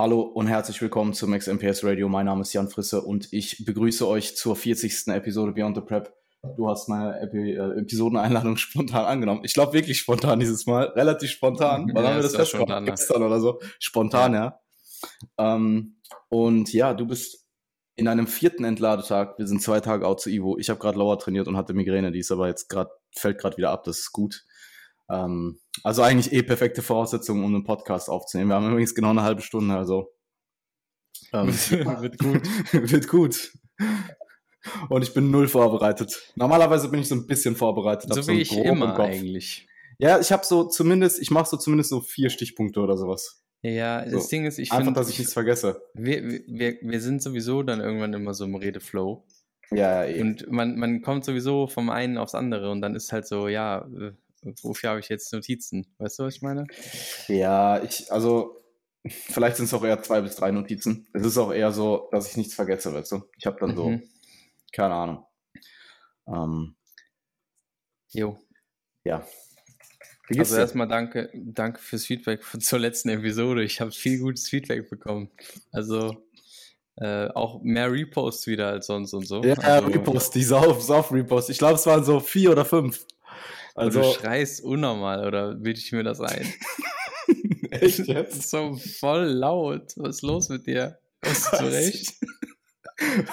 Hallo und herzlich willkommen zum XMPS Radio. Mein Name ist Jan Frisse und ich begrüße euch zur 40. Episode Beyond the Prep. Du hast meine Epi äh, Episodeneinladung spontan angenommen. Ich glaube wirklich spontan dieses Mal. Relativ spontan. Wann Ja, haben wir das ja ne? Gestern oder so. Spontan, ja. Ähm, und ja, du bist in einem vierten Entladetag. Wir sind zwei Tage out zu Ivo. Ich habe gerade Lauer trainiert und hatte Migräne. Die ist aber jetzt gerade, fällt gerade wieder ab. Das ist gut. Ähm, also eigentlich eh perfekte Voraussetzungen, um einen Podcast aufzunehmen. Wir haben übrigens genau eine halbe Stunde, also ähm, Wird gut. wird gut. Und ich bin null vorbereitet. Normalerweise bin ich so ein bisschen vorbereitet. So so wie ich immer eigentlich. Ja, ich habe so zumindest, ich mache so zumindest so vier Stichpunkte oder sowas. Ja, das So. Ding ist, ich Einfach, finde, dass ich nichts vergesse. wir, wir, wir sind sowieso dann irgendwann immer so im Redeflow. Ja, ja, eh. Und man, man kommt sowieso vom einen aufs andere und dann ist halt so, ja, äh, wofür habe ich jetzt Notizen? Weißt du, was ich meine? Ja, ich, also, vielleicht sind es auch eher zwei bis drei Notizen. Es ist auch eher so, dass ich nichts vergesse, weißt du? Ich habe dann so, Mhm. keine Ahnung. Ähm, Jo. ja. Also dir? erstmal danke, danke fürs Feedback zur letzten Episode. Ich habe viel gutes Feedback bekommen. Also äh, auch mehr Reposts wieder als sonst und so. Ja, also, Repost, die Sauf, Sauf-Repost. Ich glaube, es waren so vier oder fünf. Also, du schreist unnormal oder bilde ich mir das ein? echt jetzt? so voll laut. Was ist los mit dir? Kommst du zurecht?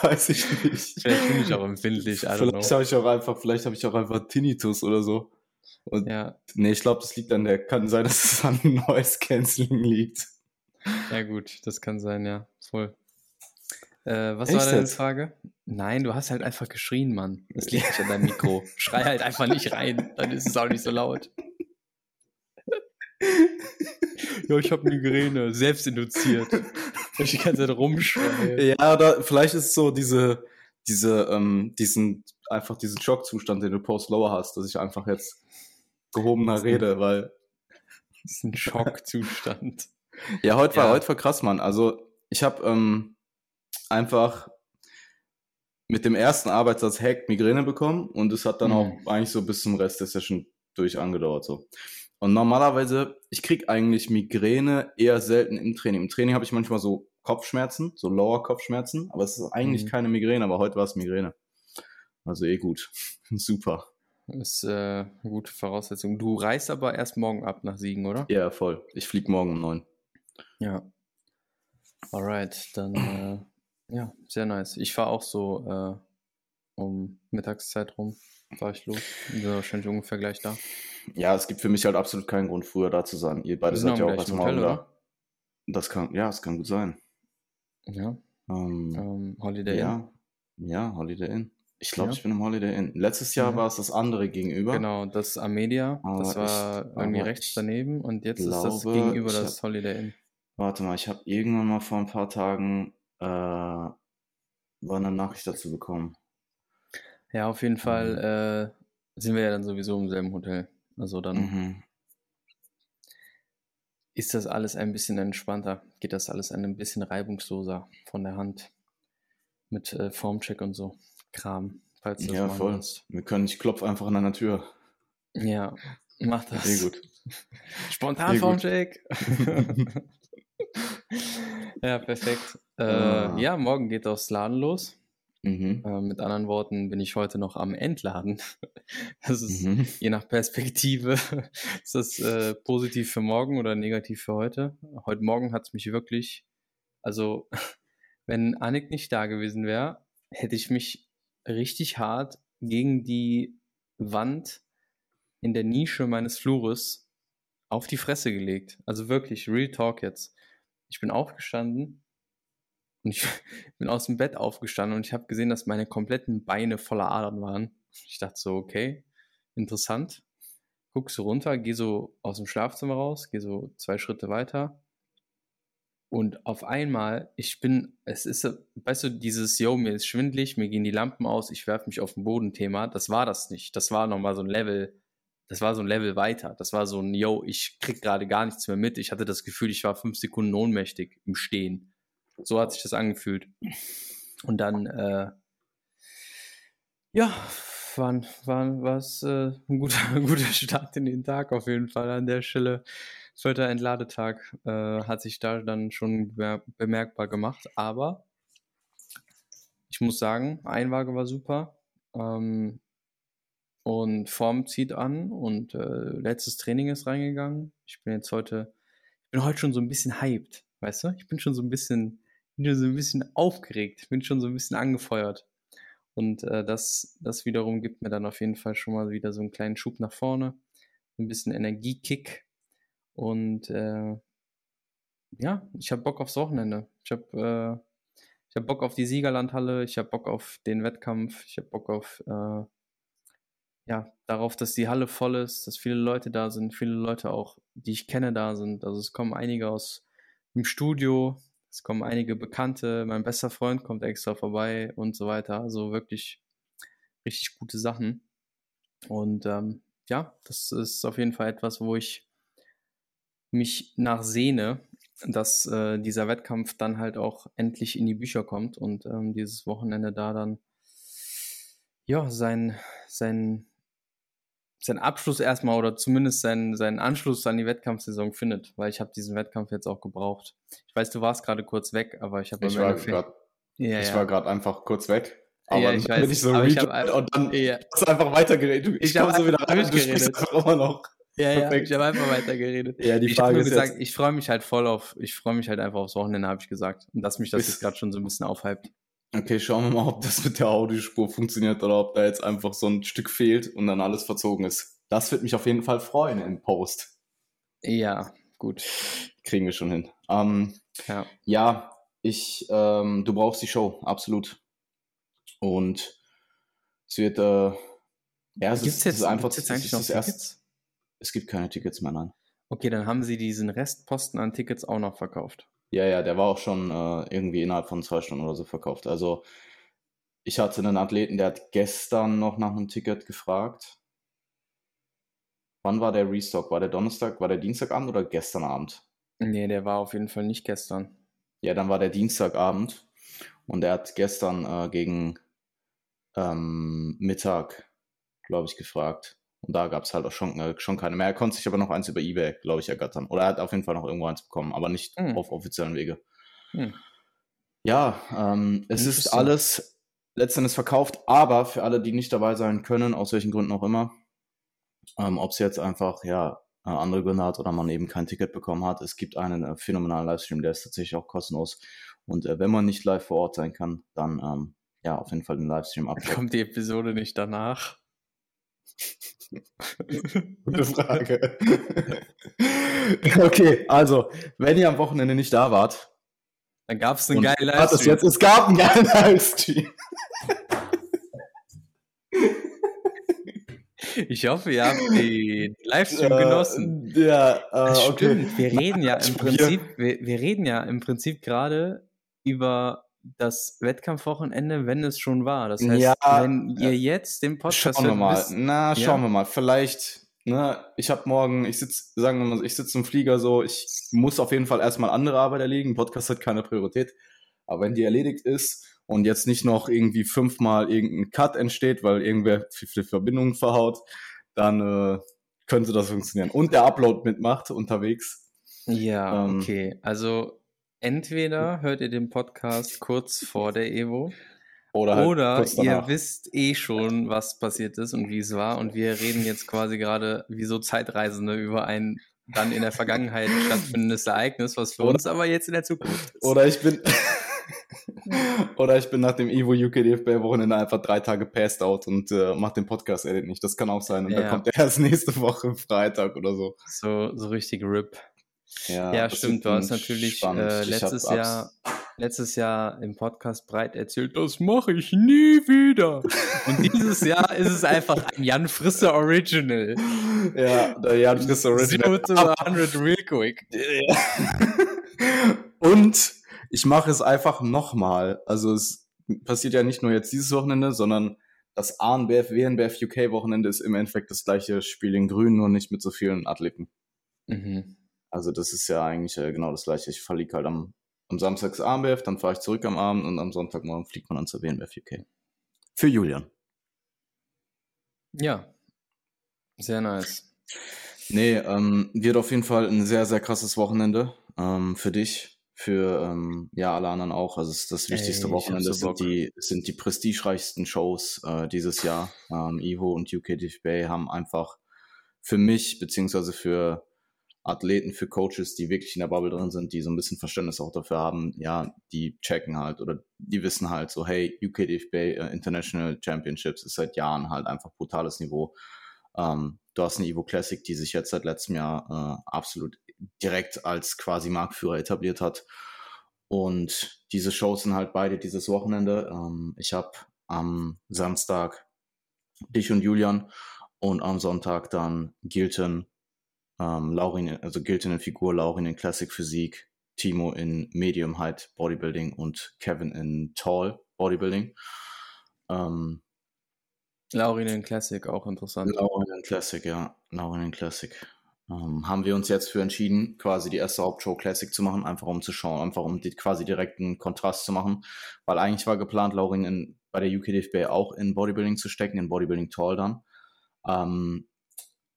weiß ich nicht. Vielleicht bin ich auch empfindlich, Vielleicht habe ich auch einfach, vielleicht habe ich auch einfach Tinnitus oder so. Und Ja, nee, ich glaube, das liegt an der, kann sein, dass es an Noise Cancelling liegt. ja gut, das kann sein, ja. Voll. Äh, was Echt war deine jetzt? Frage? Nein, du hast halt einfach geschrien, Mann. Das liegt nicht an deinem Mikro. Schrei halt einfach nicht rein, dann ist es auch nicht so laut. ja, ich habe Migräne, selbst induziert. Ich die ganze Zeit rumschreie. Ja, oder vielleicht ist es so diese, diese, ähm, diesen, einfach diesen Schockzustand, den du post-lower hast, dass ich einfach jetzt gehobener rede, weil Das ist ein Schockzustand. Ja, heute war, Ja. heute war krass, Mann. Also ich habe ähm, einfach mit dem ersten Arbeitssatz Hack Migräne bekommen und es hat dann Mhm. auch eigentlich so bis zum Rest der Session durch angedauert so. Und normalerweise, ich krieg eigentlich Migräne eher selten im Training. Im Training habe ich manchmal so Kopfschmerzen, so Lower Kopfschmerzen, aber es ist eigentlich Mhm. keine Migräne, aber heute war es Migräne. Also eh gut. Super. Ist äh, eine gute Voraussetzung. Du reist aber erst morgen ab nach Siegen, oder? Ja, voll. Ich flieg morgen um neun. Ja. Alright, dann äh, ja, sehr nice. Ich fahre auch so äh, um Mittagszeit rum, fahre ich los. Bin wahrscheinlich ungefähr gleich da. Ja, es gibt für mich halt absolut keinen Grund, früher da zu sein. Ihr beide seid ja auch gleichen erst morgen Hotel, da. oder? Das kann, ja, das kann gut sein. Ja, Ähm, ähm, Holiday Inn. ja, ja, Holiday Inn. Ich glaube, Ja. ich bin im Holiday Inn. Letztes Jahr Ja. war es das andere gegenüber. Genau, das Amedia, das Aber war ich- irgendwie rechts daneben und jetzt ist das glaube, gegenüber das Holiday Inn. Warte mal, ich habe irgendwann mal vor ein paar Tagen äh, war eine Nachricht dazu bekommen. Ja, auf jeden Mhm. Fall äh, sind wir ja dann sowieso im selben Hotel. Also dann Mhm. ist das alles ein bisschen entspannter, geht das alles ein bisschen reibungsloser von der Hand mit äh, Formcheck und so Kram, falls du Ja, voll. willst. Wir können, ich klopfe einfach an deiner Tür. Ja, mach das. Sehr gut. Spontan Sehr. Formcheck. ja, perfekt. Äh, Ah. Ja, morgen geht das Laden los. Mhm. Äh, mit anderen Worten bin ich heute noch am Entladen. Das ist Mhm. je nach Perspektive, ist das äh, positiv für morgen oder negativ für heute. Heute Morgen hat es mich wirklich, also wenn Annik nicht da gewesen wäre, hätte ich mich richtig hart gegen die Wand in der Nische meines Flures auf die Fresse gelegt. Also wirklich, Real Talk jetzt. Ich bin aufgestanden und ich bin aus dem Bett aufgestanden und ich habe gesehen, dass meine kompletten Beine voller Adern waren. Ich dachte so, okay, interessant. Guck so runter, geh so aus dem Schlafzimmer raus, geh so zwei Schritte weiter. Und auf einmal, ich bin, es ist, weißt du, dieses, yo, mir ist schwindlig, mir gehen die Lampen aus, ich werfe mich auf den Boden Thema, das war das nicht. Das war nochmal so ein Level, das war so ein Level weiter. Das war so ein, yo, ich krieg gerade gar nichts mehr mit. Ich hatte das Gefühl, ich war fünf Sekunden ohnmächtig im Stehen. So hat sich das angefühlt. Und dann, äh, ja, war, war was äh, ein guter, ein guter Start in den Tag auf jeden Fall an der Stelle. vierter Entladetag äh, hat sich da dann schon bemerkbar gemacht. Aber ich muss sagen, Einwaage war super. Ähm, und Form zieht an und äh, letztes Training ist reingegangen. Ich bin jetzt heute, ich bin heute schon so ein bisschen hyped, weißt du? Ich bin schon so ein bisschen, bin so ein bisschen aufgeregt, bin schon so ein bisschen angefeuert. Und äh, das, das wiederum gibt mir dann auf jeden Fall schon mal wieder so einen kleinen Schub nach vorne, ein bisschen Energiekick. Und äh, ja, ich habe Bock aufs Wochenende. Ich habe äh, ich hab Bock auf die Siegerlandhalle, ich habe Bock auf den Wettkampf, ich habe Bock auf äh, ja, darauf, dass die Halle voll ist, dass viele Leute da sind, viele Leute auch, die ich kenne, da sind. Also es kommen einige aus dem Studio, es kommen einige Bekannte, mein bester Freund kommt extra vorbei und so weiter. Also wirklich richtig gute Sachen. Und ähm, ja, das ist auf jeden Fall etwas, wo ich mich nachsehne, dass äh, dieser Wettkampf dann halt auch endlich in die Bücher kommt und ähm, dieses Wochenende da dann ja sein, sein seinen Abschluss erstmal oder zumindest seinen, seinen Anschluss an die Wettkampfsaison findet, weil ich habe diesen Wettkampf jetzt auch gebraucht. Ich weiß, du warst gerade kurz weg, aber ich habe ich war gerade ja, ich ja. war gerade einfach kurz weg. Aber ja, ich dann weiß, bin ich so ich hab, und dann ja. hast du einfach weitergeredet. Ich, ich habe so wieder rein, du einfach immer noch. Ja, ja, ich habe einfach weitergeredet. Ja, die Frage ich ist gesagt, jetzt, ich freue mich halt voll auf, ich freue mich halt einfach aufs Wochenende, habe ich gesagt. Und dass mich das jetzt gerade schon so ein bisschen aufhypt. Okay, schauen wir mal, ob das mit der Audiospur funktioniert oder ob da jetzt einfach so ein Stück fehlt und dann alles verzogen ist. Das wird mich auf jeden Fall freuen im Post. Ja, gut. Kriegen wir schon hin. Ähm, ja. ja, ich, ähm, du brauchst die Show, absolut. Und es wird, äh, ja, es gibt's ist, jetzt, ist einfach jetzt eigentlich noch Tickets? Erst, es gibt keine Tickets mehr, nein. Okay, dann haben sie diesen Restposten an Tickets auch noch verkauft. Ja, ja, der war auch schon äh, irgendwie innerhalb von zwei Stunden oder so verkauft. Also ich hatte einen Athleten, der hat gestern noch nach einem Ticket gefragt. Wann war der Restock? War der Donnerstag, war der Dienstagabend oder gestern Abend? Nee, der war auf jeden Fall nicht gestern. Ja, dann war der Dienstagabend und er hat gestern äh, gegen ähm, Mittag, glaube ich, gefragt. Und da gab es halt auch schon, äh, schon keine mehr. Er konnte sich aber noch eins über Ebay, glaube ich, ergattern. Oder er hat auf jeden Fall noch irgendwo eins bekommen, aber nicht mhm. auf offiziellen Wege. Mhm. Ja, ähm, es ist alles letztendlich verkauft, aber für alle, die nicht dabei sein können, aus welchen Gründen auch immer, ähm, ob es jetzt einfach ja äh, andere Gründe hat oder man eben kein Ticket bekommen hat, es gibt einen äh, phänomenalen Livestream, der ist tatsächlich auch kostenlos. Und äh, wenn man nicht live vor Ort sein kann, dann ähm, ja auf jeden Fall den Livestream ab. Kommt die Episode nicht danach? Gute Frage. okay, also, wenn ihr am Wochenende nicht da wart, dann gab es einen geilen Livestream. Jetzt, es gab einen geilen Livestream. Ich hoffe, ihr habt den Livestream äh, genossen. Ja, äh, Stimmt, okay. wir reden ja im Prinzip, wir, wir reden ja im Prinzip gerade über das Wettkampfwochenende, wenn es schon war. Das heißt, ja, wenn ihr jetzt den Podcast schauen wir mal. Wisst, Na, schauen ja. wir mal. Vielleicht, ne, ich habe morgen, ich sitze, sagen wir mal, ich sitze im Flieger so, ich muss auf jeden Fall erstmal andere Arbeit erledigen. Podcast hat keine Priorität. Aber wenn die erledigt ist und jetzt nicht noch irgendwie fünfmal irgendein Cut entsteht, weil irgendwer viele Verbindungen verhaut, dann äh, könnte das funktionieren. Und der Upload mitmacht unterwegs. Ja, ähm, okay. Also entweder hört ihr den Podcast kurz vor der Evo oder, halt oder ihr wisst eh schon, was passiert ist und wie es war und wir reden jetzt quasi gerade wie so Zeitreisende über ein dann in der Vergangenheit stattfindendes Ereignis, was für oder, uns aber jetzt in der Zukunft ist. Oder ich bin oder ich bin nach dem Evo UK DFB Wochenende einfach drei Tage passed out und äh, mach den Podcast edit nicht. Das kann auch sein. Und ja. dann kommt er erst nächste Woche Freitag oder so. So, so richtig RIP. Ja, ja stimmt. Du hast natürlich äh, letztes Jahr, letztes Jahr im Podcast breit erzählt, das mache ich nie wieder. Und dieses Jahr ist es einfach ein Jan Frisse Original. Ja, der Jan Frisse Original. Zero to 100 real quick. Und ich mache es einfach nochmal. Also es passiert ja nicht nur jetzt dieses Wochenende, sondern das ANBF, WNBF UK Wochenende ist im Endeffekt das gleiche Spiel in Grün, nur nicht mit so vielen Athleten. Mhm. Also das ist ja eigentlich äh, genau das gleiche. Ich fliege halt am, am Samstag AMBF, dann fahre ich zurück am Abend und am Sonntagmorgen fliegt man dann zur WNBF UK. Für Julian. Ja, sehr nice. Nee, ähm, wird auf jeden Fall ein sehr, sehr krasses Wochenende ähm, für dich, für ähm, ja alle anderen auch. Also es ist das wichtigste Ey, Wochenende. so sind die, sind die prestigereichsten Shows äh, dieses Jahr. Ähm, Evo und UK Bay haben einfach für mich, beziehungsweise für Athleten, für Coaches, die wirklich in der Bubble drin sind, die so ein bisschen Verständnis auch dafür haben, ja, die checken halt oder die wissen halt so, hey, UK Bay äh, International Championships ist seit Jahren halt einfach brutales Niveau. Ähm, du hast eine Evo Classic, die sich jetzt seit letztem Jahr äh, absolut direkt als quasi Marktführer etabliert hat. Und diese Shows sind halt beide dieses Wochenende. Ähm, ich habe am Samstag dich und Julian und am Sonntag dann Gilton, ähm, Laurin, also Gilton in Figur, Laurin in Classic Physik, Timo in Medium Height Bodybuilding und Kevin in Tall Bodybuilding. Ähm, Laurinen Classic, auch interessant. Laurin Classic, ja. Laurin Classic. Ähm, haben wir uns jetzt für entschieden, quasi die erste Hauptshow Classic zu machen, einfach um zu schauen, einfach um die, quasi direkt einen Kontrast zu machen. Weil eigentlich war geplant, Laurin in, bei der UKDFB auch in Bodybuilding zu stecken, in Bodybuilding Tall dann. Ähm,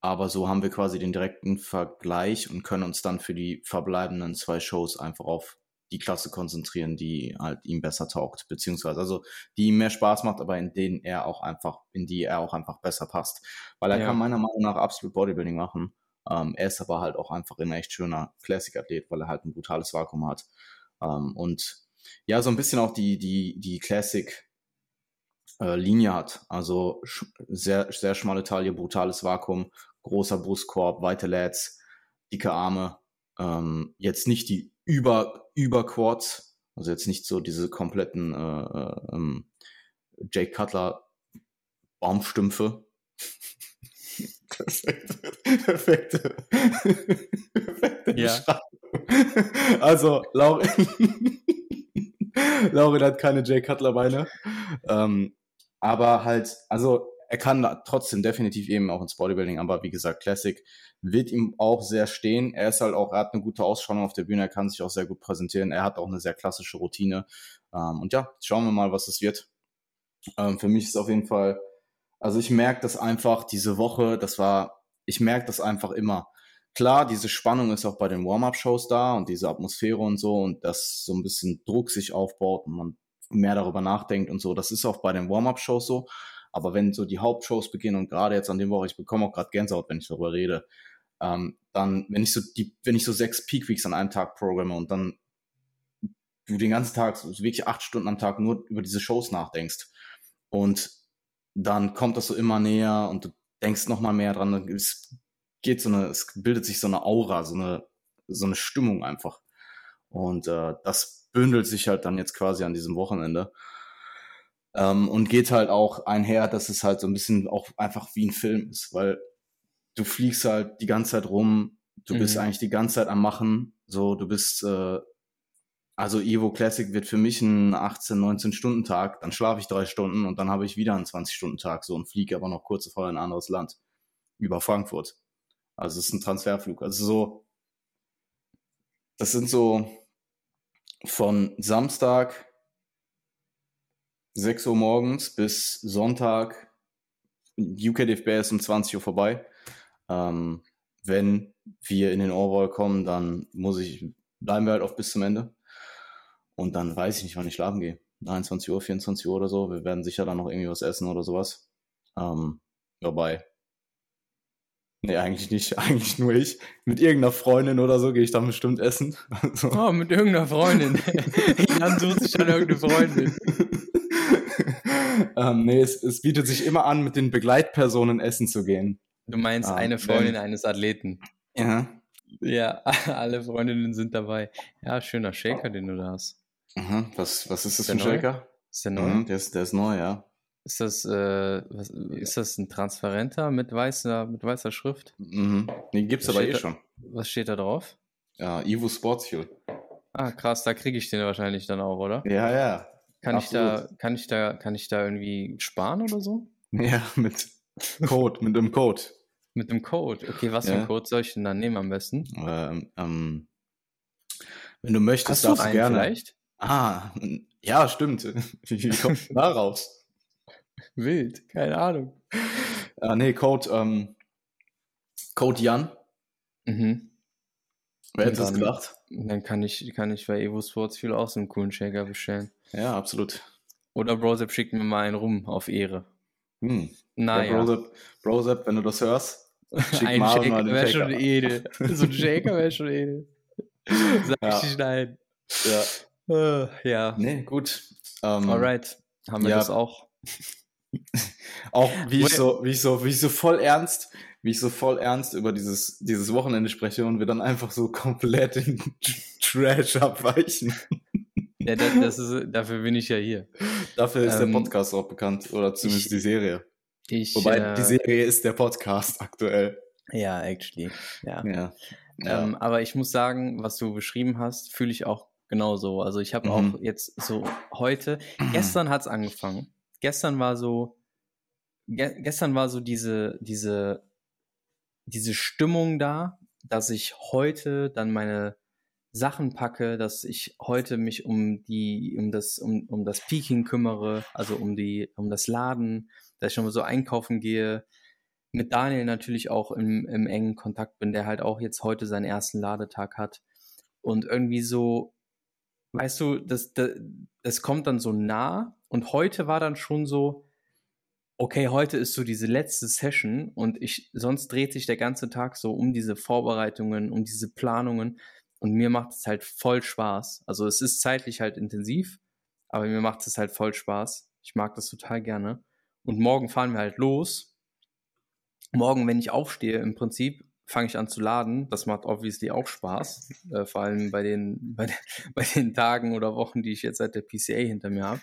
aber so haben wir quasi den direkten Vergleich und können uns dann für die verbleibenden zwei Shows einfach auf die Klasse konzentrieren, die halt ihm besser taugt, beziehungsweise also die ihm mehr Spaß macht, aber in denen er auch einfach, in die er auch einfach besser passt. Weil er Ja. kann meiner Meinung nach absolut Bodybuilding machen. Ähm, er ist aber halt auch einfach ein echt schöner Classic-Athlet, weil er halt ein brutales Vakuum hat. Ähm, und ja, so ein bisschen auch die, die, die Classic äh, Linie hat. Also sehr, sehr schmale Taille, brutales Vakuum, großer Brustkorb, weite Lats, dicke Arme. Ähm, jetzt nicht die über, über Quads, also jetzt nicht so diese kompletten äh, äh, ähm, Jake Cutler Baumstümpfe. Perfekte, perfekte, perfekte Ja. Beschreibung. Also, Laurin, Laurin hat keine Jay Cutler Beine. Ähm, aber halt, also er kann trotzdem definitiv eben auch ins Bodybuilding, aber wie gesagt, Classic wird ihm auch sehr stehen. Er ist halt auch, er hat eine gute Ausstrahlung auf der Bühne, er kann sich auch sehr gut präsentieren, er hat auch eine sehr klassische Routine. Ähm, und ja, schauen wir mal, was es wird. Ähm, für mich ist auf jeden Fall, also ich merke das einfach diese Woche, das war, ich merke das einfach immer. Klar, diese Spannung ist auch bei den Warm-Up-Shows da und diese Atmosphäre und so und dass so ein bisschen Druck sich aufbaut und man mehr darüber nachdenkt und so. Das ist auch bei den Warm-Up-Shows so. Aber wenn so die Hauptshows beginnen und gerade jetzt an dem Woche, ich bekomme auch gerade Gänsehaut, wenn ich darüber rede, ähm, dann, wenn ich so die, wenn ich so sechs Peak Weeks an einem Tag programme und dann du den ganzen Tag, so wirklich acht Stunden am Tag nur über diese Shows nachdenkst und dann kommt das so immer näher und du denkst noch mal mehr dran. Es geht so eine, es bildet sich so eine Aura, so eine, so eine Stimmung einfach. Und äh, das bündelt sich halt dann jetzt quasi an diesem Wochenende. Ähm, und geht halt auch einher, dass es halt so ein bisschen auch einfach wie ein Film ist, weil du fliegst halt die ganze Zeit rum, du bist Mhm. eigentlich die ganze Zeit am Machen, so du bist, äh, also Evo Classic wird für mich ein 18, 19 Stunden Tag, dann schlafe ich drei Stunden und dann habe ich wieder einen 20 Stunden Tag so und fliege aber noch kurz vorher in ein anderes Land über Frankfurt. Also es ist ein Transferflug. Also so, das sind so von Samstag 6 Uhr morgens bis Sonntag, UKDFB ist um 20 Uhr vorbei. Ähm, wenn wir in den Overall kommen, dann muss ich, bleiben wir halt oft bis zum Ende. Und dann weiß ich nicht, wann ich schlafen gehe. 23 Uhr, 24 Uhr oder so. Wir werden sicher dann noch irgendwie was essen oder sowas. Ähm, wobei. Nee, eigentlich nicht. Eigentlich nur ich. Mit irgendeiner Freundin oder so gehe ich dann bestimmt essen. Also, Oh, mit irgendeiner Freundin. Jan sucht sich dann irgendeine Freundin. Ähm, nee, es, es bietet sich immer an, mit den Begleitpersonen essen zu gehen. Du meinst Ah, eine wenn- Freundin eines Athleten. Ja. Ja, alle Freundinnen sind dabei. Ja, schöner Shaker, den du da hast. Mhm. Was, was ist das für Der ein neu? Shaker? Ist der neu? Mhm, der, ist, der ist neu, ja. Ist das, äh, was, ist das ein transparenter mit weißer, mit weißer Schrift? Mhm. Den gibt's Was aber eh da? schon. Was steht da drauf? Ja, Evo Sports Fuel. Ah, krass, da kriege ich den wahrscheinlich dann auch, oder? Ja, ja. Kann ich da, kann ich da, kann ich da irgendwie sparen oder so? Ja, mit Code, mit dem Code. Mit dem Code. Okay, was für Ja. einen Code soll ich denn dann nehmen am besten? Ähm, ähm, wenn du möchtest, Hast darfst du gerne. vielleicht? Ah, ja, stimmt. Wie, wie kommst du da raus? Wild, keine Ahnung. Ah, nee, Code, ähm, Code Jan Mhm. Wer hätte das gedacht? Dann kann ich, kann ich bei Evo Sports viel aus einem coolen Shaker bestellen. Ja, absolut. Oder Brosep schickt mir mal einen rum auf Ehre. Hm. Naja. Ja, Brosep, Brosep, wenn du das hörst, schick ein Shaker mal den wäre Shaker. schon edel. So ein Shaker wäre schon edel. Sag Ja. ich nicht nein. Ja. Äh, ja. Nee, gut. Ähm, Alright. Haben wir ja. das auch? Auch wie ich so, wie ich so, wie ich so voll ernst, wie ich so voll ernst über dieses, dieses Wochenende spreche und wir dann einfach so komplett in Trash abweichen. Ja, das, das ist, dafür bin ich ja hier. Dafür ist Ähm, der Podcast auch bekannt, oder zumindest ich- die Serie. Ich, Wobei äh, die Serie ist der Podcast aktuell. Ja, actually. Ja. Ja. ja. Ähm, aber ich muss sagen, was du beschrieben hast, fühle ich auch genauso. Also ich habe Mhm. auch jetzt so heute, gestern hat es angefangen. Gestern war so, ge gestern war so diese, diese, diese Stimmung da, dass ich heute dann meine Sachen packe, dass ich heute mich um die, um das, um, um das Peking kümmere, also um die, um das Laden, dass ich schon mal so einkaufen gehe, mit Daniel natürlich auch im, im engen Kontakt bin, der halt auch jetzt heute seinen ersten Ladetag hat. Und irgendwie so, weißt du, das, das, das kommt dann so nah. Und heute war dann schon so, okay, heute ist so diese letzte Session und ich, sonst dreht sich der ganze Tag so um diese Vorbereitungen, um diese Planungen. Und mir macht es halt voll Spaß. Also es ist zeitlich halt intensiv, aber mir macht es halt voll Spaß. Ich mag das total gerne. Und morgen fahren wir halt los morgen, wenn ich aufstehe, im Prinzip fange ich an zu laden. Das macht obviously auch Spaß. Äh, vor allem bei den, bei, den, bei den Tagen oder Wochen, die ich jetzt seit der PCA hinter mir habe.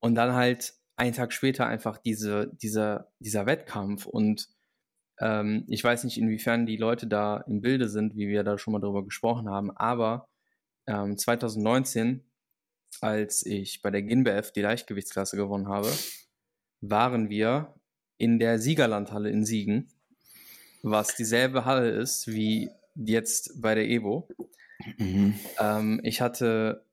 Und dann halt einen Tag später einfach diese, dieser, dieser Wettkampf. Und ähm, ich weiß nicht, inwiefern die Leute da im Bilde sind, wie wir da schon mal drüber gesprochen haben, aber ähm, 2019, als ich bei der GINBF die Leichtgewichtsklasse gewonnen habe, waren wir in der Siegerlandhalle in Siegen, was dieselbe Halle ist wie jetzt bei der Evo. Mhm. Ähm, ich hatte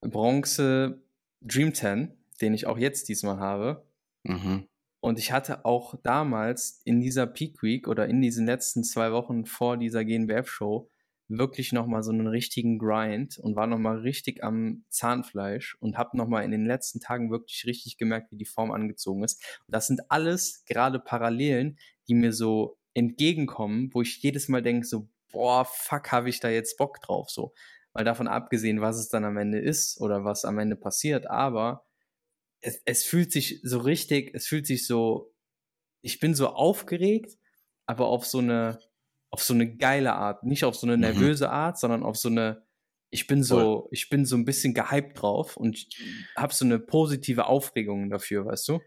Bronze Dream 10, den ich auch jetzt diesmal habe. Mhm. Und ich hatte auch damals in dieser Peak Week oder in diesen letzten zwei Wochen vor dieser GNBF-Show wirklich nochmal so einen richtigen Grind und war nochmal richtig am Zahnfleisch und habe nochmal in den letzten Tagen wirklich richtig gemerkt, wie die Form angezogen ist. Und das sind alles gerade Parallelen, die mir so entgegenkommen, wo ich jedes Mal denke, so, boah, fuck, habe ich da jetzt Bock drauf, so. Weil davon abgesehen, was es dann am Ende ist oder was am Ende passiert, aber es, es fühlt sich so richtig, es fühlt sich so, ich bin so aufgeregt, aber auf so eine, auf so eine geile Art, nicht auf so eine Mhm. nervöse Art, sondern auf so eine, ich bin so, ich bin so ein bisschen gehypt drauf und habe so eine positive Aufregung dafür, weißt du?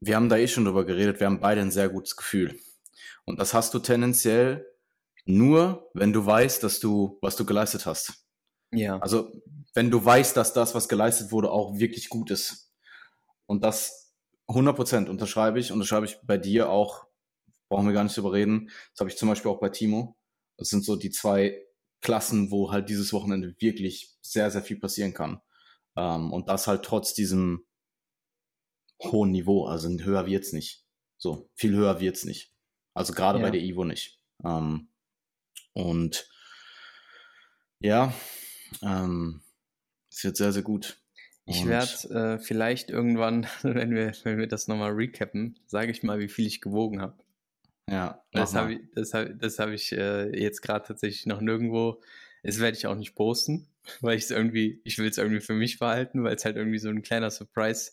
Wir haben da eh schon drüber geredet, wir haben beide ein sehr gutes Gefühl. Und das hast du tendenziell nur, wenn du weißt, dass du, was du geleistet hast. Ja. Also, wenn du weißt, dass das, was geleistet wurde, auch wirklich gut ist. Und das 100% unterschreibe ich, unterschreibe ich bei dir auch, brauchen wir gar nicht drüber reden. Das habe ich zum Beispiel auch bei Timo. Das sind so die zwei Klassen, wo halt dieses Wochenende wirklich sehr, sehr viel passieren kann. Ähm, und das halt trotz diesem hohen Niveau. Also höher wird's nicht. So, viel höher wird's nicht. Also gerade Ja. bei der Ivo nicht. Ähm, und ja, ähm, es wird sehr, sehr gut. Ich werde äh, vielleicht irgendwann, wenn wir, wenn wir das nochmal recappen, sage ich mal, wie viel ich gewogen habe. Ja, Das habe ich, das hab, das hab ich äh, jetzt gerade tatsächlich noch nirgendwo. Das werde ich auch nicht posten, weil ich es irgendwie, ich will es irgendwie für mich behalten, weil es halt irgendwie so ein kleiner Surprise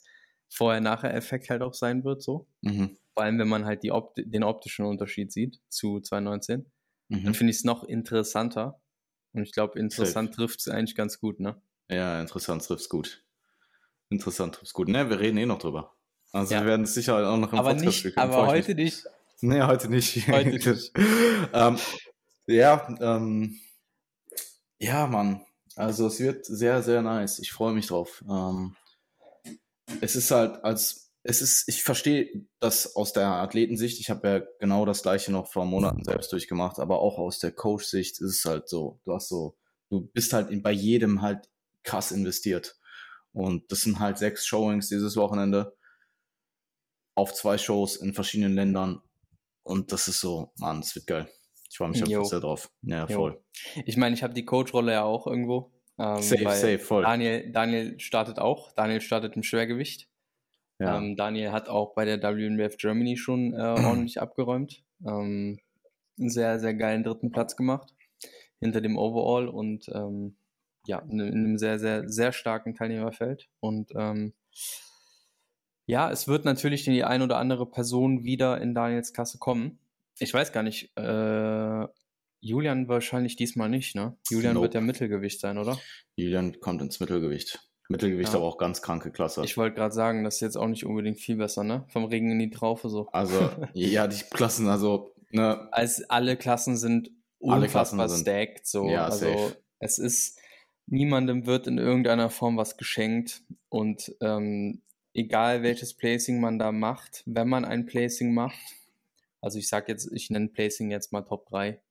Vorher-Nachher-Effekt halt auch sein wird, so. Mhm. Vor allem, wenn man halt die Opt den optischen Unterschied sieht zu 2019, dann Mhm. finde ich es noch interessanter. Und ich glaube, interessant trifft es eigentlich ganz gut, ne? Ja, interessant trifft's gut. Interessant trifft's gut. Ne, wir reden eh noch drüber. Also Ja. wir werden es sicher auch noch im Aber Podcast nicht, bekommen, aber heute nicht. mich. Nee, heute nicht. Heute nicht. ähm, ja, ähm, ja, Mann. Also es wird sehr, sehr nice. Ich freue mich drauf. Ähm, es ist halt als, es ist, ich verstehe das aus der Athletensicht. Ich habe ja genau das gleiche noch vor Monaten selbst durchgemacht, aber auch aus der Coach-Sicht ist es halt so. Du hast so, du bist halt in, bei jedem halt krass investiert. Und das sind halt sechs Showings dieses Wochenende auf zwei Shows in verschiedenen Ländern. Und das ist so, Mann, das wird geil. Ich freue mich einfach sehr drauf. Ja, voll. Jo. Ich meine, ich habe die Coach-Rolle ja auch irgendwo. Ähm, safe, safe, voll. Daniel, Daniel startet auch. Daniel startet im Schwergewicht. Ja. Ähm, Daniel hat auch bei der WNBF Germany schon äh, ordentlich abgeräumt. Ähm, einen sehr, sehr geilen dritten Platz gemacht hinter dem Overall und ähm, ja, in, einem sehr, sehr, sehr starken Teilnehmerfeld. Und ähm, ja, es wird natürlich die ein oder andere Person wieder in Daniels Klasse kommen. Ich weiß gar nicht, äh, Julian wahrscheinlich diesmal nicht, ne? Julian nope. wird ja Mittelgewicht sein, oder? Julian kommt ins Mittelgewicht. Mittelgewicht ja. aber auch ganz kranke Klasse. Ich wollte gerade sagen, das ist jetzt auch nicht unbedingt viel besser, ne? Vom Regen in die Traufe so. Also, ja, die Klassen, also, ne? Als alle Klassen sind unfassbar Klassen stacked, so. Ja, also, safe. es ist, niemandem wird in irgendeiner Form was geschenkt und ähm, egal welches Placing man da macht, wenn man ein Placing macht, also ich sag jetzt, ich nenne Placing jetzt mal Top 3,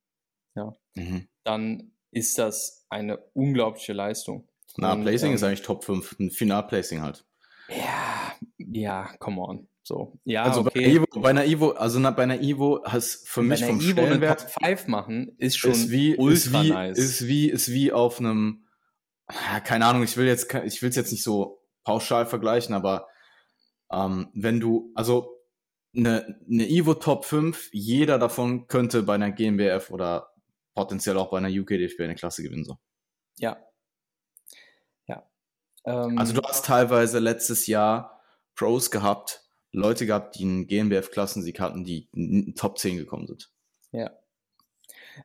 ja, mhm. dann ist das eine unglaubliche Leistung. Na, und, Placing ähm, ist eigentlich Top 5, ein Final-Placing halt. Ja, ja, come on. So, ja, also okay. bei, Ivo, bei einer Ivo, also na, bei einer Ivo hast für mich vom Ivo Stellenwert Top 5 machen ist schon ist wie, ultra ist wie, nice. Ist wie, ist wie auf einem, keine Ahnung, ich will jetzt, ich will es jetzt nicht so pauschal vergleichen, aber ähm, wenn du, also eine, eine Ivo Top 5, jeder davon könnte bei einer GmbF oder potenziell auch bei einer UKDFB eine Klasse gewinnen. So. Ja, ähm, also du hast teilweise letztes Jahr Pros gehabt, Leute gehabt, die einen GmbF-Klassensieg hatten, die in Top 10 gekommen sind. Ja.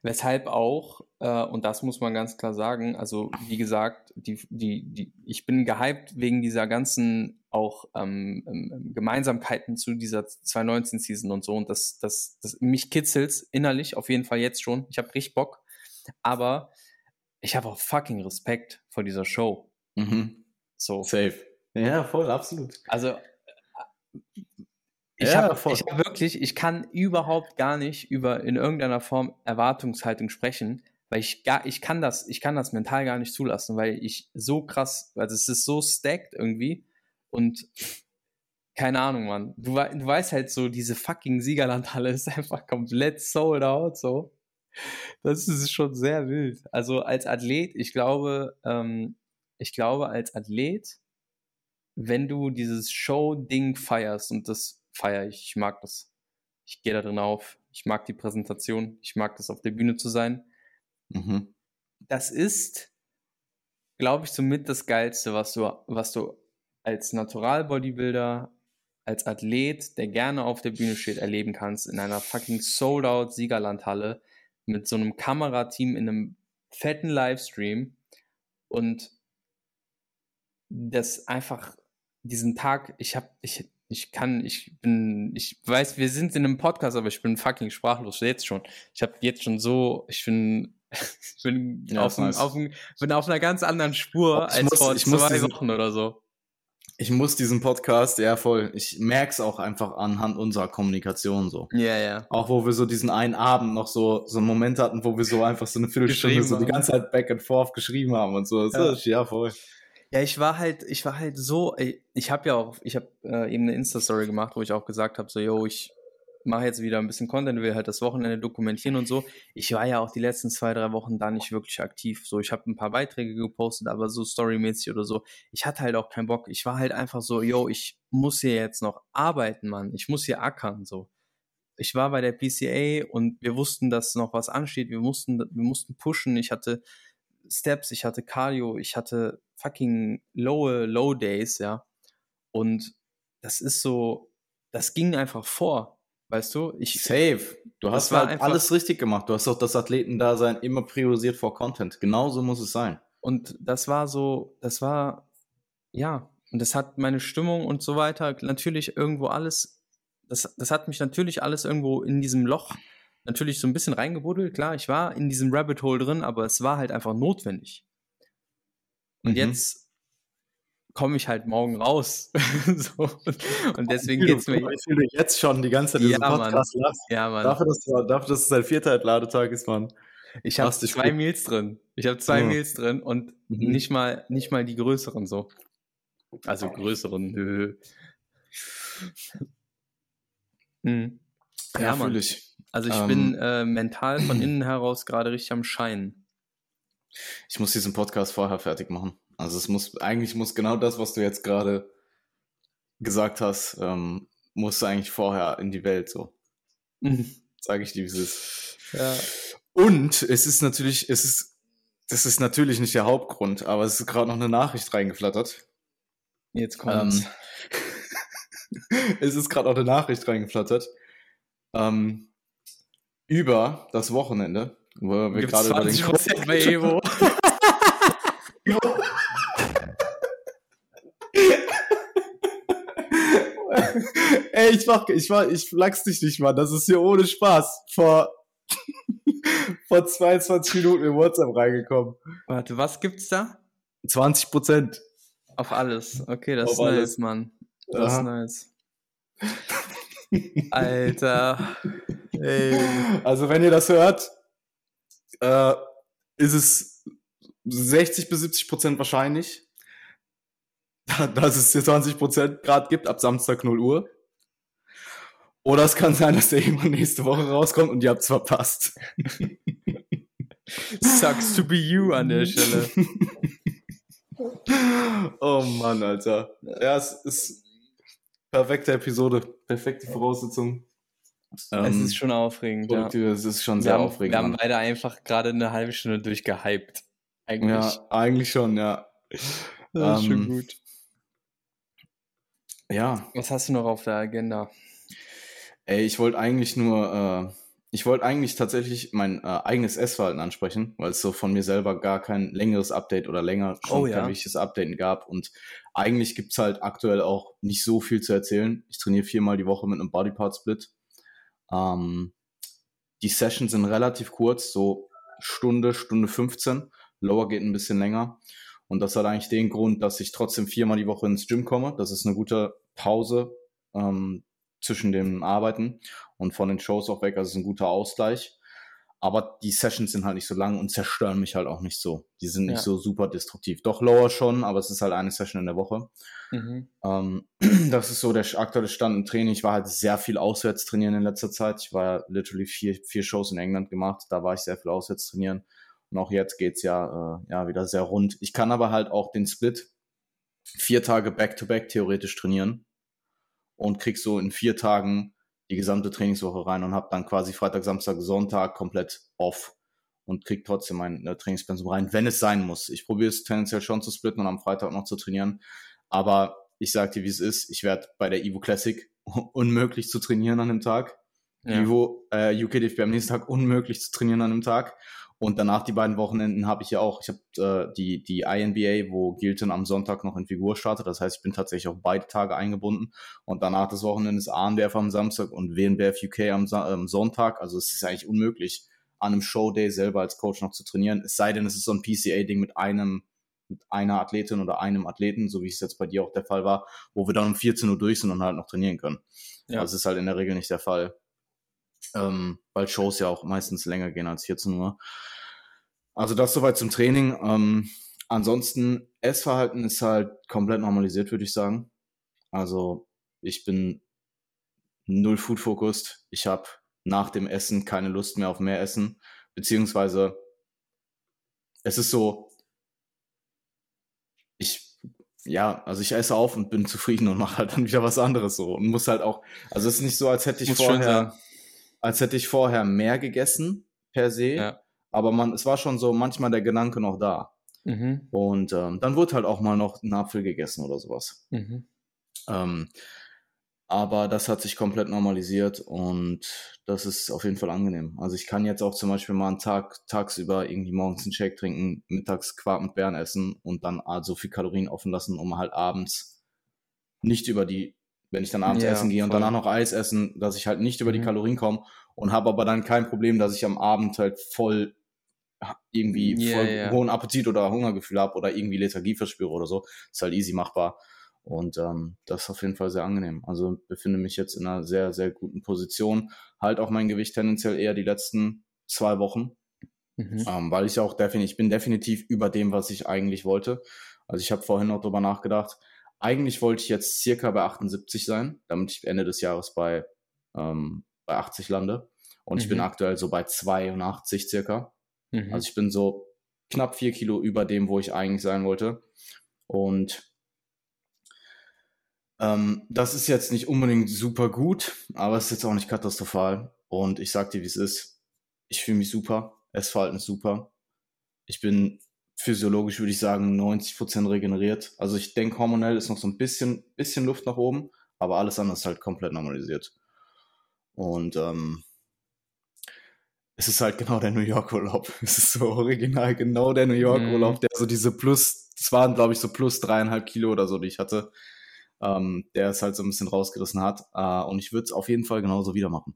Weshalb auch, äh, und das muss man ganz klar sagen, also wie gesagt, die, die, die, ich bin gehypt wegen dieser ganzen auch ähm, ähm, Gemeinsamkeiten zu dieser 2019-Season und so. Und das, das, das mich kitzelt innerlich auf jeden Fall jetzt schon. Ich habe richtig Bock. Aber ich habe auch fucking Respekt vor dieser Show. Mhm. So. Safe. Ja, voll, absolut. Also, ich ja, habe hab wirklich, ich kann überhaupt gar nicht über in irgendeiner Form Erwartungshaltung sprechen, weil ich gar, ich kann das, ich kann das mental gar nicht zulassen, weil ich so krass, also es ist so stacked irgendwie und keine Ahnung, Mann. Du, du weißt halt so, diese fucking Siegerlandhalle ist einfach komplett sold out, so. Das ist schon sehr wild. Also als Athlet, ich glaube, ähm, ich glaube, als Athlet, wenn du dieses Show-Ding feierst, und das feiere ich, ich mag das. Ich gehe da drin auf, ich mag die Präsentation, ich mag das auf der Bühne zu sein. Mhm. Das ist, glaube ich, somit das Geilste, was du, was du als Natural-Bodybuilder, als Athlet, der gerne auf der Bühne steht, erleben kannst, in einer fucking Sold-Out-Siegerlandhalle mit so einem Kamerateam in einem fetten Livestream und das einfach diesen Tag, ich habe, ich, ich kann, ich bin, ich weiß, wir sind in einem Podcast, aber ich bin fucking sprachlos jetzt schon. Ich habe jetzt schon so, ich bin, ich bin, ja, auf, nice. auf, bin auf einer ganz anderen Spur ich als muss, vor zwei diesen, Wochen oder so. Ich muss diesen Podcast, ja voll, ich merke es auch einfach anhand unserer Kommunikation so. Ja, yeah, ja. Yeah. Auch wo wir so diesen einen Abend noch so, so einen Moment hatten, wo wir so einfach so eine Viertelstunde so die ganze Zeit back and forth geschrieben haben und so. Ja, ja voll. Ja, ich war halt, ich war halt so, ich habe ja auch, ich habe äh, eben eine Insta-Story gemacht, wo ich auch gesagt habe, so, yo, ich mache jetzt wieder ein bisschen Content, will halt das Wochenende dokumentieren und so. Ich war ja auch die letzten zwei, drei Wochen da nicht wirklich aktiv. So, ich habe ein paar Beiträge gepostet, aber so storymäßig oder so. Ich hatte halt auch keinen Bock. Ich war halt einfach so, yo, ich muss hier jetzt noch arbeiten, Mann. Ich muss hier ackern, so. Ich war bei der PCA und wir wussten, dass noch was ansteht. Wir mussten, wir mussten pushen. Ich hatte Steps, ich hatte Cardio, ich hatte fucking low, low Days, ja. Und das ist so, das ging einfach vor, weißt du? Ich, Safe. Du hast halt alles richtig gemacht. Du hast auch das Athletendasein immer priorisiert vor Content. Genauso muss es sein. Und das war so, das war, ja, und das hat meine Stimmung und so weiter natürlich irgendwo alles, das, das hat mich natürlich alles irgendwo in diesem Loch natürlich so ein bisschen reingebuddelt. Klar, ich war in diesem Rabbit Hole drin, aber es war halt einfach notwendig. Und mhm. jetzt komme ich halt morgen raus. so. Und deswegen geht es mir. Ich fühle jetzt schon die ganze Zeit ja, Podcast Mann. Ja, Mann. Dafür, dass, dafür, dass es ein vierter Ladetag ist, Mann. Ich habe zwei gut. Meals drin. Ich habe zwei ja. Meals drin und mhm. nicht mal nicht mal die größeren so. Also größeren. mhm. Ja, ja fühle ich. Also ich ähm, bin äh, mental von innen heraus gerade richtig am Scheinen. Ich muss diesen Podcast vorher fertig machen. Also es muss, eigentlich muss genau das, was du jetzt gerade gesagt hast, ähm, musst du eigentlich vorher in die Welt so. Mhm. Sage ich dir, wie es ist. Ja. Und es ist natürlich, es ist, das ist natürlich nicht der Hauptgrund, aber es ist gerade noch eine Nachricht reingeflattert. Jetzt kommt's. Ähm, es ist gerade auch eine Nachricht reingeflattert. Ähm, über das Wochenende, wo wir gerade über den Prozent bei Evo. Ey, ich mach, ich war, ich flachs dich nicht, Mann. Das ist hier ohne Spaß. Vor, vor 22 Minuten in WhatsApp reingekommen. Warte, was gibt's da? 20 Prozent. Auf alles. Okay, das Auf ist nice, alles. Mann. Das Aha. ist nice. Alter. Ey. Also, wenn ihr das hört, äh, ist es 60 bis 70 Prozent wahrscheinlich, dass es 20 Prozent Grad gibt ab Samstag 0 Uhr. Oder es kann sein, dass der irgendwann nächste Woche rauskommt und ihr habt es verpasst. Sucks to be you an der Stelle. oh Mann, Alter. Ja, es ist perfekte Episode, perfekte Voraussetzung. Es ähm, ist schon aufregend. Ja. Es ist schon wir sehr haben, aufregend. Wir haben beide einfach gerade eine halbe Stunde durchgehypt. Eigentlich. Ja, eigentlich schon, ja. Das ist ähm, schon gut. Ja. Was hast du noch auf der Agenda? Ey, ich wollte eigentlich nur, äh, ich wollte eigentlich tatsächlich mein äh, eigenes Essverhalten ansprechen, weil es so von mir selber gar kein längeres Update oder länger schon oh, ja. kein wichtiges Update gab. Und eigentlich gibt's halt aktuell auch nicht so viel zu erzählen. Ich trainiere viermal die Woche mit einem Bodypart-Split. Ähm, die Sessions sind relativ kurz, so Stunde, Stunde 15. Lower geht ein bisschen länger. Und das hat eigentlich den Grund, dass ich trotzdem viermal die Woche ins Gym komme. Das ist eine gute Pause. Ähm, zwischen dem Arbeiten und von den Shows auch weg. Also ist ein guter Ausgleich. Aber die Sessions sind halt nicht so lang und zerstören mich halt auch nicht so. Die sind nicht ja. so super destruktiv. Doch lower schon, aber es ist halt eine Session in der Woche. Mhm. Ähm, das ist so der aktuelle Stand im Training. Ich war halt sehr viel auswärts trainieren in letzter Zeit. Ich war ja literally vier, vier Shows in England gemacht. Da war ich sehr viel auswärts trainieren. Und auch jetzt geht's ja, äh, ja wieder sehr rund. Ich kann aber halt auch den Split vier Tage back-to-back -back theoretisch trainieren und krieg so in vier Tagen die gesamte Trainingswoche rein und habe dann quasi Freitag, Samstag, Sonntag komplett off und krieg trotzdem mein äh, Trainingspensum rein, wenn es sein muss. Ich probiere es tendenziell schon zu splitten und am Freitag noch zu trainieren, aber ich sag dir, wie es ist. Ich werde bei der Evo Classic unmöglich zu trainieren an dem Tag. Ja. Evo, äh, UKDFB am nächsten Tag unmöglich zu trainieren an dem Tag. Und danach die beiden Wochenenden habe ich ja auch, ich habe äh, die, die INBA, wo Gilton am Sonntag noch in Figur startet. Das heißt, ich bin tatsächlich auf beide Tage eingebunden. Und danach das Wochenende ist ANBF am Samstag und WNBF UK am, am Sonntag. Also es ist eigentlich unmöglich, an einem Showday selber als Coach noch zu trainieren. Es sei denn, es ist so ein PCA-Ding mit einem mit einer Athletin oder einem Athleten, so wie es jetzt bei dir auch der Fall war, wo wir dann um 14 Uhr durch sind und halt noch trainieren können. Ja. Das ist halt in der Regel nicht der Fall ähm, weil Shows ja auch meistens länger gehen als 14 Uhr. Also das soweit zum Training. Ähm, ansonsten, Essverhalten ist halt komplett normalisiert, würde ich sagen. Also ich bin null Food-focused. Ich habe nach dem Essen keine Lust mehr auf mehr Essen. Beziehungsweise es ist so, ich, ja, also ich esse auf und bin zufrieden und mache halt dann wieder was anderes so. Und muss halt auch, also es ist nicht so, als hätte ich muss vorher als hätte ich vorher mehr gegessen, per se. Ja. Aber man, es war schon so manchmal der Gedanke noch da. Mhm. Und ähm, dann wurde halt auch mal noch ein Apfel gegessen oder sowas. Mhm. Ähm, aber das hat sich komplett normalisiert und das ist auf jeden Fall angenehm. Also ich kann jetzt auch zum Beispiel mal einen Tag tagsüber irgendwie morgens einen Shake trinken, mittags Quark mit Beeren essen und dann halt so viel Kalorien offen lassen, um halt abends nicht über die wenn ich dann abends ja, essen gehe und danach noch Eis essen, dass ich halt nicht über die mhm. Kalorien komme und habe aber dann kein Problem, dass ich am Abend halt voll irgendwie yeah, voll yeah. hohen Appetit oder Hungergefühl habe oder irgendwie Lethargie verspüre oder so. Ist halt easy machbar. Und ähm, das ist auf jeden Fall sehr angenehm. Also befinde mich jetzt in einer sehr, sehr guten Position. Halt auch mein Gewicht tendenziell eher die letzten zwei Wochen. Mhm. Ähm, weil ich auch definitiv, ich bin definitiv über dem, was ich eigentlich wollte. Also ich habe vorhin noch drüber nachgedacht. Eigentlich wollte ich jetzt circa bei 78 sein, damit ich Ende des Jahres bei, ähm, bei 80 lande. Und ich bin aktuell so bei 82 circa. Mhm. Also ich bin so knapp vier Kilo über dem, wo ich eigentlich sein wollte. Und ähm, das ist jetzt nicht unbedingt super gut, aber es ist jetzt auch nicht katastrophal. Und ich sag dir, wie es ist. Ich fühle mich super. Essverhalten ist super. Ich bin physiologisch, würde ich sagen, 90% regeneriert. Also ich denke, hormonell ist noch so ein bisschen, bisschen Luft nach oben, aber alles andere ist halt komplett normalisiert. Und ähm, es ist halt genau der New York Urlaub. Es ist so original genau der New York Urlaub, der so diese plus, es waren glaube ich so plus dreieinhalb Kilo oder so, die ich hatte, ähm, der es halt so ein bisschen rausgerissen hat. Äh, und ich würde es auf jeden Fall genauso wieder machen.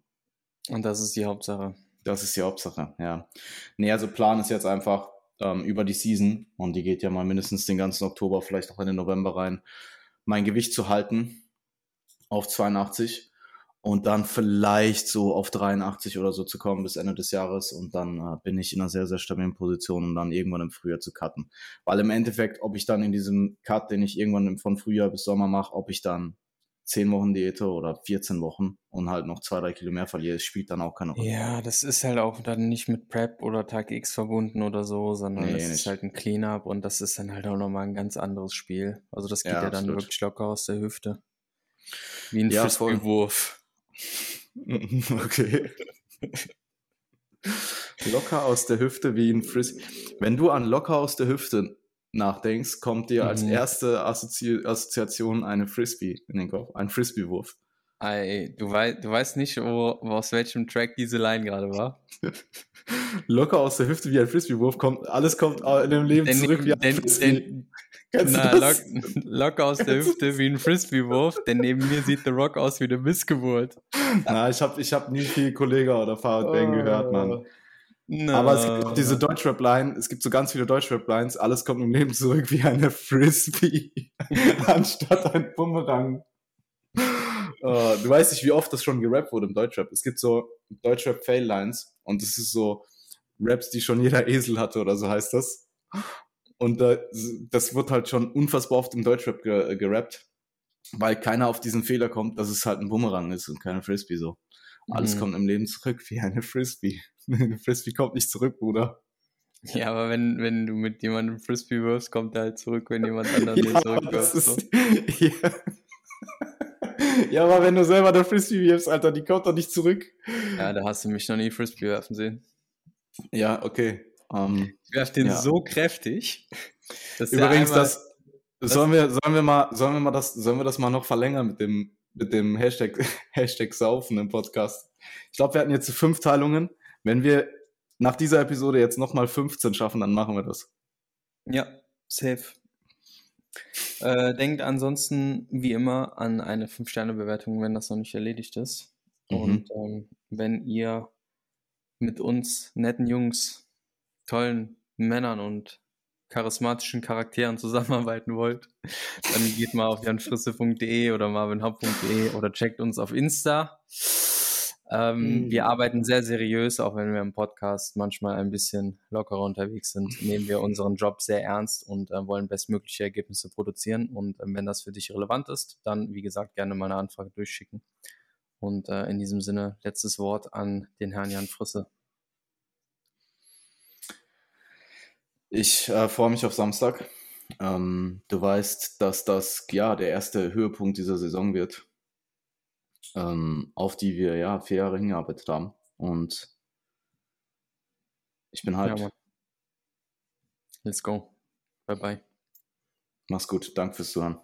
Und das ist die Hauptsache. Das ist die Hauptsache, ja. Nee, also Plan ist jetzt einfach ähm, über die Season und die geht ja mal mindestens den ganzen Oktober, vielleicht auch in den November rein, mein Gewicht zu halten auf 82 und dann vielleicht so auf 83 oder so zu kommen bis Ende des Jahres und dann äh, bin ich in einer sehr, sehr stabilen Position, um dann irgendwann im Frühjahr zu cutten. Weil im Endeffekt, ob ich dann in diesem Cut, den ich irgendwann von Frühjahr bis Sommer mache, ob ich dann 10 Wochen Diäte oder 14 Wochen und halt noch zwei, drei Kilo mehr verliere, das spielt dann auch keine Rolle. Ja, das ist halt auch dann nicht mit Prep oder Tag X verbunden oder so, sondern Nee, das ist halt ein Cleanup und das ist dann halt auch nochmal ein ganz anderes Spiel. Also das geht Ja, ja, dann absolut. wirklich locker aus der Hüfte. Wie ein Ja. Frisbee-Wurf. Okay. locker aus der Hüfte wie ein Frisbee. Wenn du an locker aus der Hüfte nachdenkst, kommt dir als Mhm. erste Assozi Assoziation eine Frisbee in den Kopf, ein Frisbee-Wurf. Ey, du, wei du weißt nicht, wo, aus welchem Track diese Line gerade war. Locker aus der Hüfte wie ein Frisbee-Wurf kommt, alles kommt in dem Leben Denn, zurück wie ein denn, Frisbee. du na, lock, locker aus der Hüfte wie ein Frisbee-Wurf, denn neben mir sieht The Rock aus wie eine Missgeburt. Na, ich habe ich hab nie viel Kollege oder Fahrradbang gehört, Mann. Na. Aber es gibt auch diese Deutschrap-Line, es gibt so ganz viele Deutschrap-Lines, alles kommt im Leben zurück wie eine Frisbee, anstatt ein Bumerang. Äh, du weißt nicht, wie oft das schon gerappt wurde im Deutschrap. Es gibt so Deutschrap-Fail-Lines und das ist so Raps, die schon jeder Esel hatte oder so heißt das. Und äh, das wird halt schon unfassbar oft im Deutschrap ge gerappt, weil keiner auf diesen Fehler kommt, dass es halt ein Bumerang ist und keine Frisbee so. Alles Mhm. kommt im Leben zurück wie eine Frisbee. Eine Frisbee kommt nicht zurück, Bruder. Ja, aber wenn, wenn du mit jemandem Frisbee wirfst, kommt er halt zurück, wenn jemand anderen den Ja, das zurückwirft. So. ja. ja, aber wenn du selber der Frisbee wirfst, Alter, die kommt doch nicht zurück. Ja, da hast du mich noch nie Frisbee werfen sehen. Ja, okay. Ähm, Ich werf den Ja. so kräftig, übrigens, einmal- das sollen wir, sollen wir mal, sollen wir mal das, sollen wir das mal noch verlängern mit dem, mit dem Hashtag, Hashtag Saufen im Podcast. Ich glaube, wir hatten jetzt fünf Teilungen. Wenn wir nach dieser Episode jetzt nochmal 15 schaffen, dann machen wir das. Ja, safe. Äh, denkt ansonsten wie immer an eine 5-Sterne-Bewertung, wenn das noch nicht erledigt ist. Mhm. Und ähm, wenn ihr mit uns netten Jungs, tollen Männern und charismatischen Charakteren zusammenarbeiten wollt, dann geht mal auf janfrisse.de oder marvinhaupt.de oder checkt uns auf Insta. Ähm, Mhm. Wir arbeiten sehr seriös, auch wenn wir im Podcast manchmal ein bisschen lockerer unterwegs sind, nehmen wir unseren Job sehr ernst und äh, wollen bestmögliche Ergebnisse produzieren. Und ähm, wenn das für dich relevant ist, dann, wie gesagt, gerne mal eine Anfrage durchschicken. Und äh, in diesem Sinne, letztes Wort an den Herrn Jan Frisse. Ich äh, freue mich auf Samstag. Ähm, du weißt, dass das ja der erste Höhepunkt dieser Saison wird, ähm, auf die wir ja vier Jahre hingearbeitet haben. Und ich bin Ja, hyped. Mann. Let's go. Bye bye. Mach's gut. Danke fürs Zuhören.